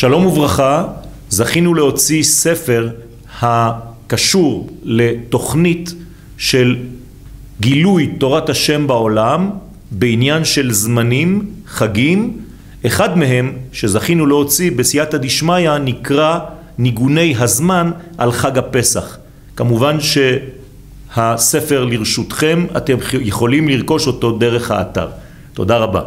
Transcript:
שלום וברכה, זכינו להוציא ספר הקשור לתוכנית של גילוי תורת השם בעולם בעניין של זמנים, חגים. אחד מהם שזכינו להוציא בסייעתא דשמיא נקרא ניגוני הזמן על חג הפסח. כמובן שהספר לרשותכם, אתם יכולים לרכוש אותו דרך האתר. תודה רבה.